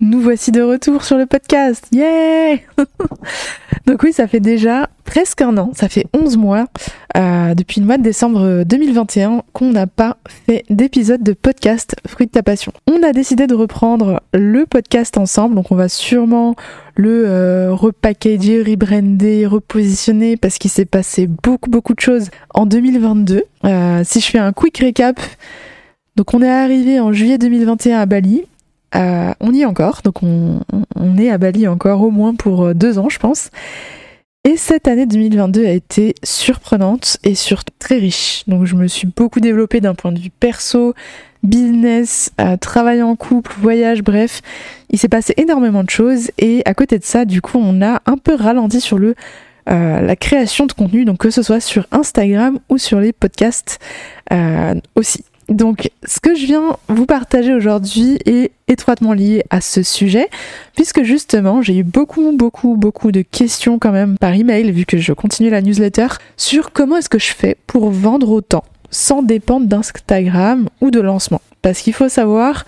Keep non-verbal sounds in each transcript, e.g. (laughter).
nous voici de retour sur le podcast. Yeah (laughs) Donc oui, ça fait déjà presque un an, ça fait 11 mois, euh, depuis le mois de décembre 2021, qu'on n'a pas fait d'épisode de podcast Fruit de ta passion. On a décidé de reprendre le podcast ensemble, donc on va sûrement le euh, repackager, rebrander, repositionner, parce qu'il s'est passé beaucoup beaucoup de choses en 2022. Euh, si je fais un quick récap, donc on est arrivé en juillet 2021 à Bali, euh, on y est encore, donc on, est à Bali encore au moins pour euh, deux ans, je pense. Et cette année 2022 a été surprenante et surtout très riche. Donc je me suis beaucoup développée d'un point de vue perso, business, euh, travail en couple, voyage, bref. Il s'est passé énormément de choses et à côté de ça, du coup, on a un peu ralenti sur le la création de contenu, donc que ce soit sur Instagram ou sur les podcasts aussi. Donc, ce que je viens vous partager aujourd'hui est étroitement lié à ce sujet, puisque justement, j'ai eu beaucoup, beaucoup, beaucoup de questions quand même par email, vu que je continue la newsletter, sur comment est-ce que je fais pour vendre autant, sans dépendre d'Instagram ou de lancement. Parce qu'il faut savoir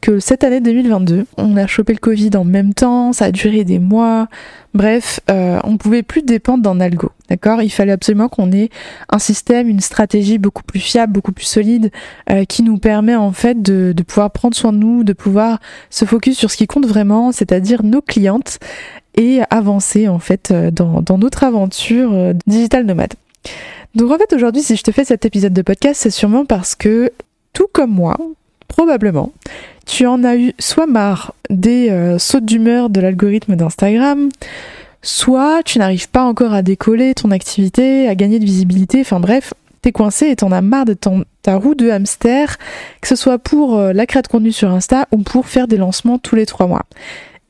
que cette année 2022, on a chopé le Covid en même temps, ça a duré des mois. Bref, euh, on pouvait plus dépendre d'un algo, d'accord Il fallait absolument qu'on ait un système, une stratégie beaucoup plus fiable, beaucoup plus solide, euh, qui nous permet en fait de, pouvoir prendre soin de nous, de pouvoir se focus sur ce qui compte vraiment, c'est-à-dire nos clientes, et avancer en fait euh, dans, notre aventure digital nomade. Donc en fait aujourd'hui, si je te fais cet épisode de podcast, c'est sûrement parce que tout comme moi, probablement, tu en as eu soit marre des euh, sautes d'humeur de l'algorithme d'Instagram, soit tu n'arrives pas encore à décoller ton activité, à gagner de visibilité, enfin bref, t'es coincé et t'en as marre de ta roue de hamster, que ce soit pour euh, la création de contenu sur Insta ou pour faire des lancements tous les trois mois.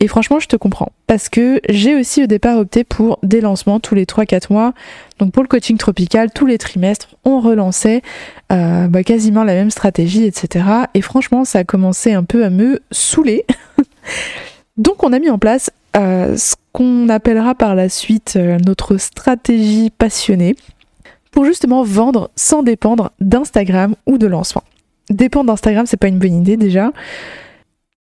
Et franchement, je te comprends. Parce que j'ai aussi au départ opté pour des lancements tous les 3-4 mois. Donc pour le coaching tropical, tous les trimestres, on relançait euh, bah, quasiment la même stratégie, etc. Et franchement, ça a commencé un peu à me saouler. (laughs) Donc on a mis en place euh, ce qu'on appellera par la suite euh, notre stratégie passionnée pour justement vendre sans dépendre d'Instagram ou de lancement. Dépendre d'Instagram, c'est pas une bonne idée déjà.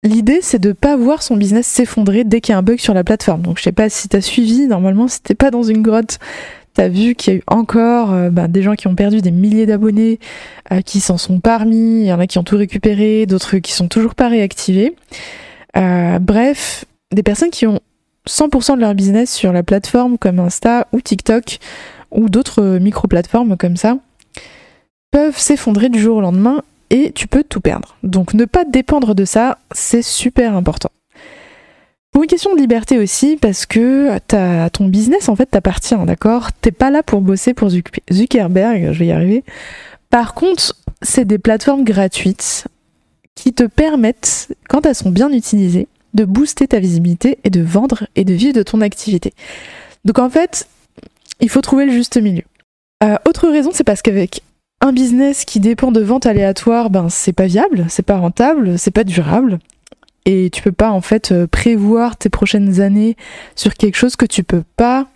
L'idée, c'est de pas voir son business s'effondrer dès qu'il y a un bug sur la plateforme. Donc, je sais pas si t'as suivi. Normalement, si t'es pas dans une grotte, t'as vu qu'il y a eu encore euh, bah, des gens qui ont perdu des milliers d'abonnés, euh, qui s'en sont parmi. Il y en a qui ont tout récupéré, d'autres qui sont toujours pas réactivés. Bref, des personnes qui ont 100% de leur business sur la plateforme comme Insta ou TikTok ou d'autres micro-plateformes comme ça peuvent s'effondrer du jour au lendemain et tu peux tout perdre. Donc ne pas dépendre de ça, c'est super important. Pour une question de liberté aussi, parce que ton business en fait t'appartient, d'accord? T'es pas là pour bosser pour Zuckerberg, je vais y arriver. Par contre, c'est des plateformes gratuites qui te permettent, quand elles sont bien utilisées, de booster ta visibilité et de vendre et de vivre de ton activité. Donc en fait, il faut trouver le juste milieu. Euh, autre raison, c'est parce qu'avec un business qui dépend de ventes aléatoires, ben c'est pas viable, c'est pas rentable, c'est pas durable. Et tu peux pas en fait euh, prévoir tes prochaines années sur quelque chose que tu peux pas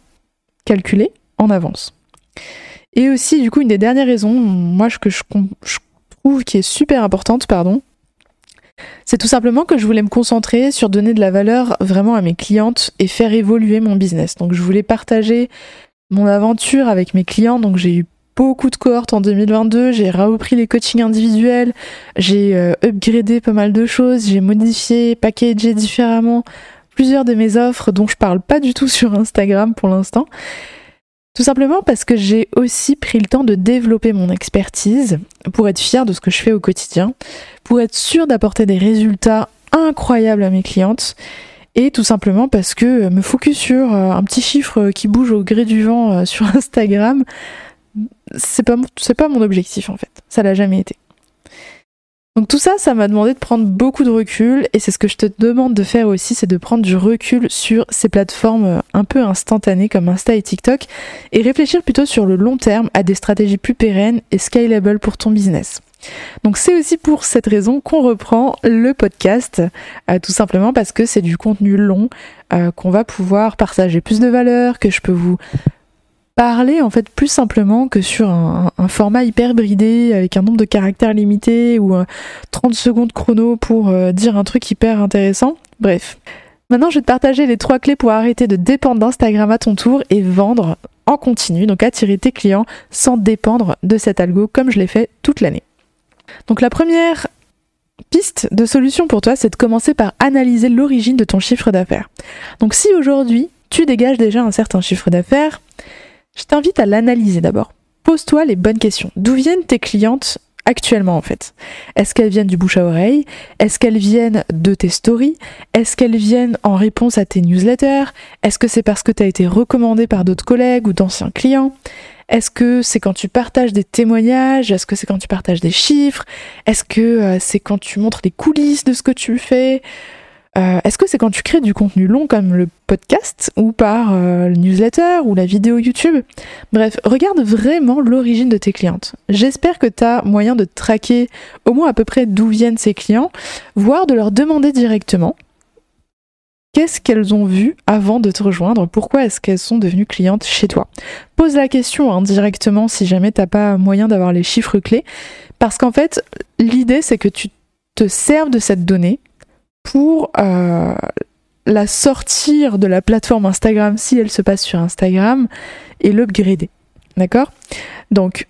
calculer en avance. Et aussi, du coup, une des dernières raisons, moi, que je, je trouve qui est super importante, pardon, c'est tout simplement que je voulais me concentrer sur donner de la valeur vraiment à mes clientes et faire évoluer mon business. Donc, je voulais partager mon aventure avec mes clients. Donc, j'ai eu beaucoup de cohortes en 2022, j'ai repris les coachings individuels, j'ai euh, upgradé pas mal de choses, j'ai modifié, packagé différemment plusieurs de mes offres dont je parle pas du tout sur Instagram pour l'instant. Tout simplement parce que j'ai aussi pris le temps de développer mon expertise pour être fière de ce que je fais au quotidien, pour être sûre d'apporter des résultats incroyables à mes clientes et tout simplement parce que me focus sur euh, un petit chiffre qui bouge au gré du vent euh, (laughs) sur Instagram, c'est pas, c'est pas mon objectif en fait. Ça l'a jamais été. Donc tout ça, ça m'a demandé de prendre beaucoup de recul et c'est ce que je te demande de faire aussi, c'est de prendre du recul sur ces plateformes euh, un peu instantanées comme Insta et TikTok et réfléchir plutôt sur le long terme à des stratégies plus pérennes et scalable pour ton business. Donc c'est aussi pour cette raison qu'on reprend le podcast, euh, tout simplement parce que c'est du contenu long euh, qu'on va pouvoir partager plus de valeur, que je peux vous parler en fait plus simplement que sur un, format hyper bridé avec un nombre de caractères limité ou 30 secondes chrono pour euh, dire un truc hyper intéressant. Bref. Maintenant, je vais te partager les trois clés pour arrêter de dépendre d'Instagram à ton tour et vendre en continu, donc attirer tes clients sans dépendre de cet algo comme je l'ai fait toute l'année. Donc la première piste de solution pour toi, c'est de commencer par analyser l'origine de ton chiffre d'affaires. Donc si aujourd'hui, tu dégages déjà un certain chiffre d'affaires, je t'invite à l'analyser d'abord. Pose-toi les bonnes questions. D'où viennent tes clientes actuellement en fait. Est-ce qu'elles viennent du bouche à oreille? Est-ce qu'elles viennent de tes stories? Est-ce qu'elles viennent en réponse à tes newsletters? Est-ce que c'est parce que tu as été recommandé par d'autres collègues ou d'anciens clients? Est-ce que c'est quand tu partages des témoignages? Est-ce que c'est quand tu partages des chiffres? Est-ce que euh, c'est quand tu montres les coulisses de ce que tu fais? Euh, est-ce que c'est quand tu crées du contenu long comme le podcast ou par euh, le newsletter ou la vidéo YouTube? Bref, regarde vraiment l'origine de tes clientes. J'espère que tu as moyen de traquer au moins à peu près d'où viennent ces clients, voire de leur demander directement qu'est-ce qu'elles ont vu avant de te rejoindre, pourquoi est-ce qu'elles sont devenues clientes chez toi? Pose la question hein, si jamais t'as pas moyen d'avoir les chiffres clés, parce qu'en fait, l'idée c'est que tu te serves de cette donnée pour euh, la sortir de la plateforme Instagram si elle se passe sur Instagram et l'upgrader. D'accord? Donc,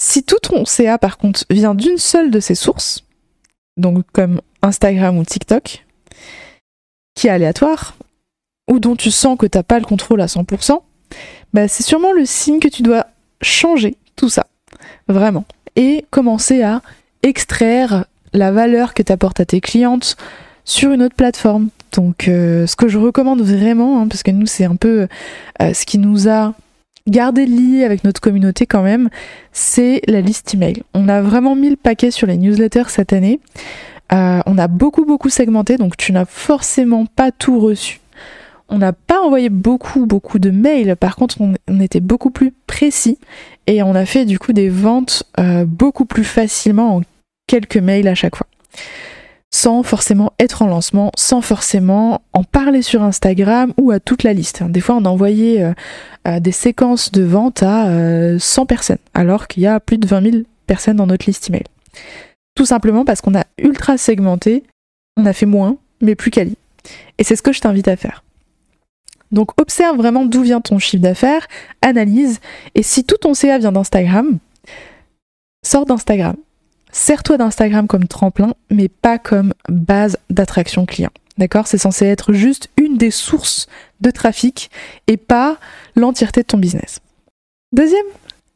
si tout ton CA par contre vient d'une seule de ces sources, donc comme Instagram ou TikTok, qui est aléatoire, ou dont tu sens que tu n'as pas le contrôle à 100%, bah c'est sûrement le signe que tu dois changer tout ça, vraiment, et commencer à extraire la valeur que tu apportes à tes clientes, sur une autre plateforme. Donc euh, ce que je recommande vraiment, hein, parce que nous c'est un peu euh, ce qui nous a gardé lié avec notre communauté quand même, c'est la liste email. On a vraiment mis le paquet sur les newsletters cette année. Euh, on a beaucoup beaucoup segmenté, donc tu n'as forcément pas tout reçu. On n'a pas envoyé beaucoup beaucoup de mails, par contre on, on, était beaucoup plus précis et on a fait du coup des ventes beaucoup plus facilement en quelques mails à chaque fois sans forcément être en lancement, sans forcément en parler sur Instagram ou à toute la liste. Des fois, on a envoyé euh, euh, des séquences de vente à 100 euh, personnes, alors qu'il y a plus de 20 000 personnes dans notre liste email. Tout simplement parce qu'on a ultra segmenté, on a fait moins, mais plus quali. Et c'est ce que je t'invite à faire. Donc observe vraiment d'où vient ton chiffre d'affaires, analyse, et si tout ton CA vient d'Instagram, sors d'Instagram. Sers-toi d'Instagram comme tremplin, mais pas comme base d'attraction client. D'accord? C'est censé être juste une des sources de trafic et pas l'entièreté de ton business. Deuxième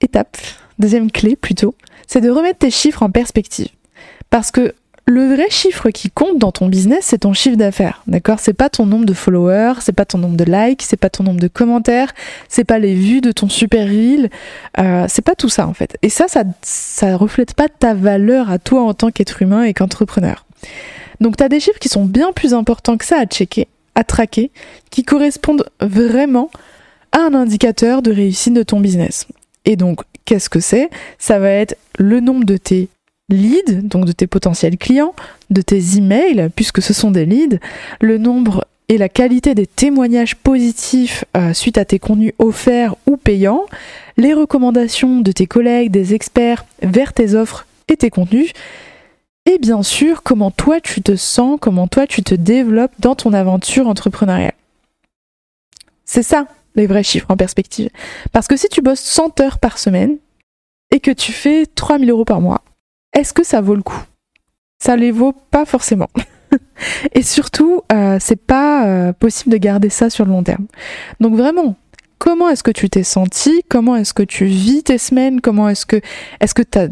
étape, deuxième clé plutôt, c'est de remettre tes chiffres en perspective. Parce que le vrai chiffre qui compte dans ton business, c'est ton chiffre d'affaires. D'accord? C'est pas ton nombre de followers, c'est pas ton nombre de likes, c'est pas ton nombre de commentaires, c'est pas les vues de ton super reel, euh, c'est pas tout ça en fait. Et ça, ça, ça reflète pas ta valeur à toi en tant qu'être humain et qu'entrepreneur. Donc tu as des chiffres qui sont bien plus importants que ça à checker, à traquer, qui correspondent vraiment à un indicateur de réussite de ton business. Et donc, qu'est-ce que c'est? Ça va être le nombre de tes leads, donc de tes potentiels clients, de tes emails, puisque ce sont des leads, le nombre et la qualité des témoignages positifs euh, suite à tes contenus offerts ou payants, les recommandations de tes collègues, des experts vers tes offres et tes contenus, et bien sûr comment toi tu te sens, comment toi tu te développes dans ton aventure entrepreneuriale. C'est ça les vrais chiffres en perspective. Parce que si tu bosses 100 heures par semaine et que tu fais 3000 euros par mois, est-ce que ça vaut le coup? Ça les vaut pas forcément. (laughs) Et surtout, euh, c'est pas euh, possible de garder ça sur le long terme. Donc vraiment, comment est-ce que tu t'es senti Comment est-ce que tu vis tes semaines? Comment est-ce que que t'as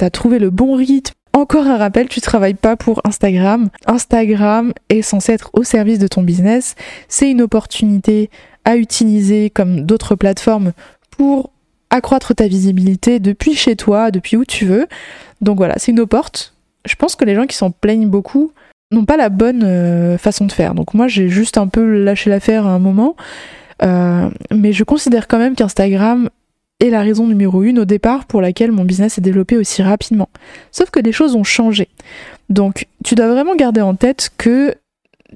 as trouvé le bon rythme? Encore un rappel, tu travailles pas pour Instagram. Instagram est censé être au service de ton business. C'est une opportunité à utiliser comme d'autres plateformes pour accroître ta visibilité depuis chez toi, depuis où tu veux. Donc voilà, c'est une opporte. Je pense que les gens qui s'en plaignent beaucoup n'ont pas la bonne euh, façon de faire. Donc moi j'ai juste un peu lâché l'affaire à un moment. Euh, mais je considère quand même qu'Instagram est la raison numéro une au départ pour laquelle mon business s'est développé aussi rapidement. Sauf que des choses ont changé. Donc tu dois vraiment garder en tête que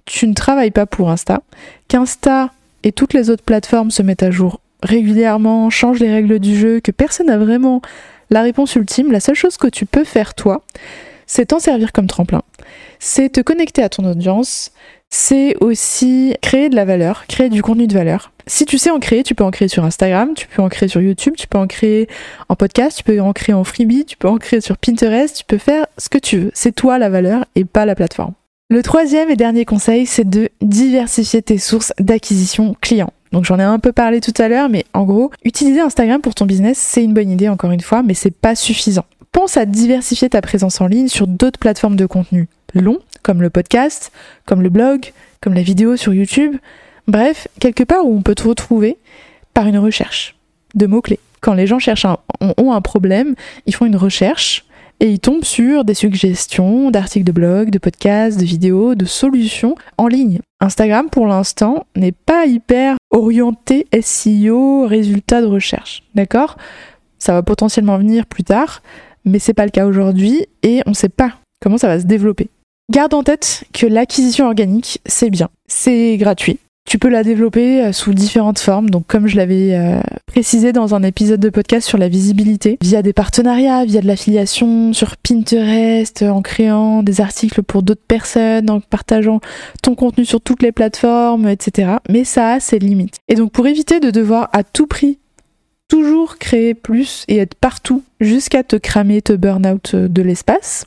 tu ne travailles pas pour Insta, qu'Insta et toutes les autres plateformes se mettent à jour régulièrement, changent les règles du jeu, que personne n'a vraiment la réponse ultime. La seule chose que tu peux faire toi, c'est t'en servir comme tremplin, c'est te connecter à ton audience, c'est aussi créer de la valeur, créer du contenu de valeur. Si tu sais en créer, tu peux en créer sur Instagram, tu peux en créer sur YouTube, tu peux en créer en podcast, tu peux en créer en freebie, tu peux en créer sur Pinterest, tu peux faire ce que tu veux. C'est toi la valeur et pas la plateforme. Le troisième et dernier conseil, c'est de diversifier tes sources d'acquisition clients. Donc j'en ai un peu parlé tout à l'heure, mais en gros, utiliser Instagram pour ton business, c'est une bonne idée encore une fois, mais c'est pas suffisant. Pense à diversifier ta présence en ligne sur d'autres plateformes de contenu long, comme le podcast, comme le blog, comme la vidéo sur YouTube. Bref, quelque part où on peut te retrouver par une recherche de mots-clés. Quand les gens cherchent ont un problème, ils font une recherche et ils tombent sur des suggestions d'articles de blog, de podcasts, de vidéos, de solutions en ligne. Instagram, pour l'instant, n'est pas hyper orienté SEO, résultats de recherche. D'accord? Ça va potentiellement venir plus tard, mais c'est pas le cas aujourd'hui et on ne sait pas comment ça va se développer. Garde en tête que l'acquisition organique, c'est bien. C'est gratuit. Tu peux la développer euh, sous différentes formes, donc comme je l'avais euh, précisé dans un épisode de podcast sur la visibilité, via des partenariats, via de l'affiliation sur Pinterest, en créant des articles pour d'autres personnes, en partageant ton contenu sur toutes les plateformes, etc. Mais ça a ses limites. Et donc pour éviter de devoir à tout prix toujours créer plus et être partout jusqu'à te cramer, te burn out euh, de l'espace,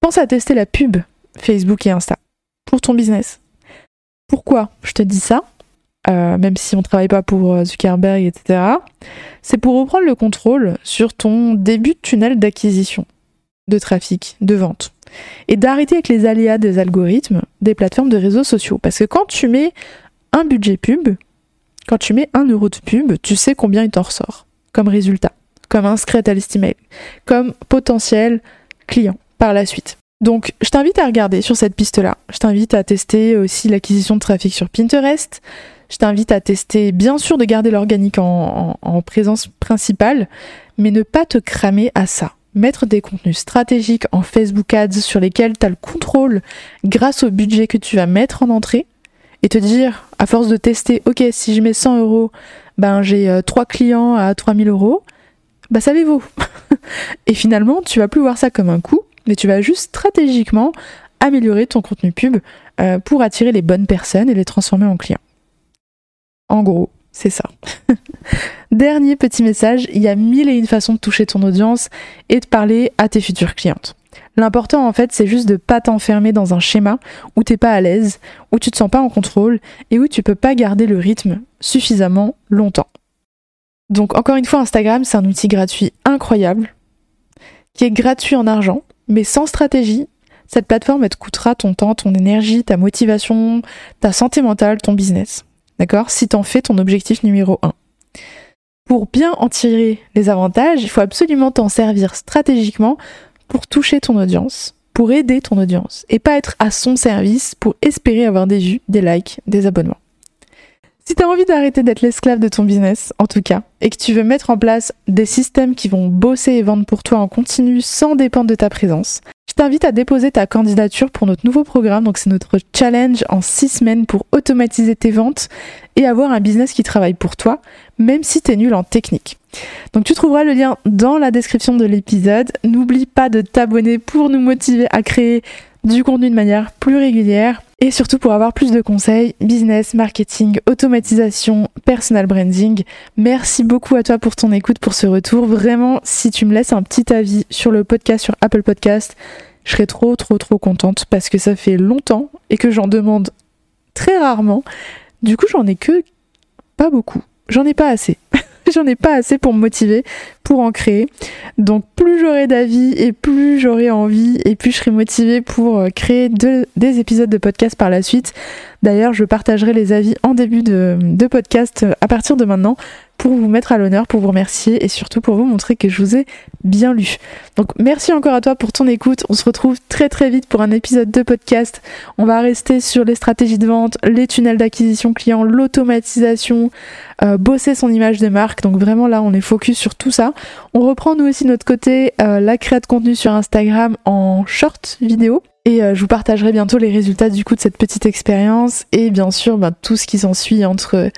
pense à tester la pub Facebook et Insta pour ton business pourquoi je te dis ça euh, même si on travaille pas pour euh, Zuckerberg, etc., c'est pour reprendre le contrôle sur ton début de tunnel d'acquisition de trafic, de vente. Et d'arrêter avec les aléas des algorithmes des plateformes de réseaux sociaux. Parce que quand tu mets un budget pub, quand tu mets un euro de pub, tu sais combien il t'en ressort comme résultat, comme inscrit à liste email, comme potentiel client par la suite. Donc, je t'invite à regarder sur cette piste-là. Je t'invite à tester aussi l'acquisition de trafic sur Pinterest. Je t'invite à tester, bien sûr, de garder l'organique en, présence principale, mais ne pas te cramer à ça. Mettre des contenus stratégiques en Facebook Ads sur lesquels tu as le contrôle grâce au budget que tu vas mettre en entrée et te dire, à force de tester, ok, si je mets 100 euros, ben j'ai 3 euh, clients à 3000 euros, bah ça les vaut. (laughs) et finalement, tu vas plus voir ça comme un coût, mais tu vas juste stratégiquement améliorer ton contenu pub euh, pour attirer les bonnes personnes et les transformer en clients. En gros, c'est ça. (laughs) Dernier petit message, il y a mille et une façons de toucher ton audience et de parler à tes futures clientes. L'important en fait, c'est juste de pas t'enfermer dans un schéma où t'es pas à l'aise, où tu te sens pas en contrôle et où tu peux pas garder le rythme suffisamment longtemps. Donc encore une fois, Instagram, c'est un outil gratuit incroyable qui est gratuit en argent, mais sans stratégie, cette plateforme, elle te coûtera ton temps, ton énergie, ta motivation, ta santé mentale, ton business. D'accord? Si t'en fais ton objectif numéro 1. Pour bien en tirer les avantages, il faut absolument t'en servir stratégiquement pour toucher ton audience, pour aider ton audience, et pas être à son service pour espérer avoir des vues, des likes, des abonnements. Si tu as envie d'arrêter d'être l'esclave de ton business, en tout cas, et que tu veux mettre en place des systèmes qui vont bosser et vendre pour toi en continu sans dépendre de ta présence, je t'invite à déposer ta candidature pour notre nouveau programme. Donc c'est notre challenge en 6 semaines pour automatiser tes ventes et avoir un business qui travaille pour toi, même si tu es nul en technique. Donc tu trouveras le lien dans la description de l'épisode. N'oublie pas de t'abonner pour nous motiver à créer du contenu de manière plus régulière et surtout pour avoir plus de conseils, business, marketing, automatisation, personal branding. Merci beaucoup à toi pour ton écoute, pour ce retour. Vraiment, si tu me laisses un petit avis sur le podcast, sur Apple Podcast, je serais trop trop trop contente parce que ça fait longtemps et que j'en demande très rarement. Du coup, j'en ai que pas beaucoup. J'en ai pas assez. (laughs) j'en ai pas assez pour me motiver, pour en créer. Donc plus j'aurai d'avis et plus j'aurai envie et plus je serai motivée pour euh, créer des épisodes de podcast par la suite. D'ailleurs, je partagerai les avis en début de, podcast euh, à partir de maintenant pour vous mettre à l'honneur, pour vous remercier et surtout pour vous montrer que je vous ai bien lu. Donc merci encore à toi pour ton écoute. On se retrouve très très vite pour un épisode de podcast. On va rester sur les stratégies de vente, les tunnels d'acquisition client, l'automatisation, euh, bosser son image de marque. Donc vraiment là on est focus sur tout ça. On reprend nous aussi notre côté euh, la création de contenu sur Instagram en short vidéo. Et euh, je vous partagerai bientôt les résultats du coup de cette petite expérience et bien sûr ben, tout ce qui s'ensuit entre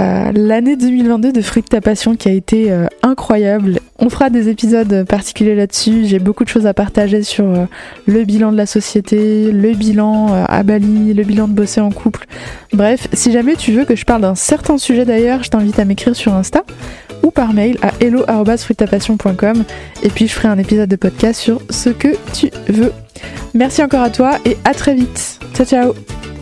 euh, l'année 2022 de Fruit de ta passion qui a été euh, incroyable. On fera des épisodes particuliers là-dessus. J'ai beaucoup de choses à partager sur euh, le bilan de la société, le bilan à Bali, le bilan de bosser en couple. Bref, si jamais tu veux que je parle d'un certain sujet d'ailleurs, je t'invite à m'écrire sur Insta ou par mail à hello@fruitapassion.com et puis je ferai un épisode de podcast sur ce que tu veux. Merci encore à toi et à très vite. Ciao ciao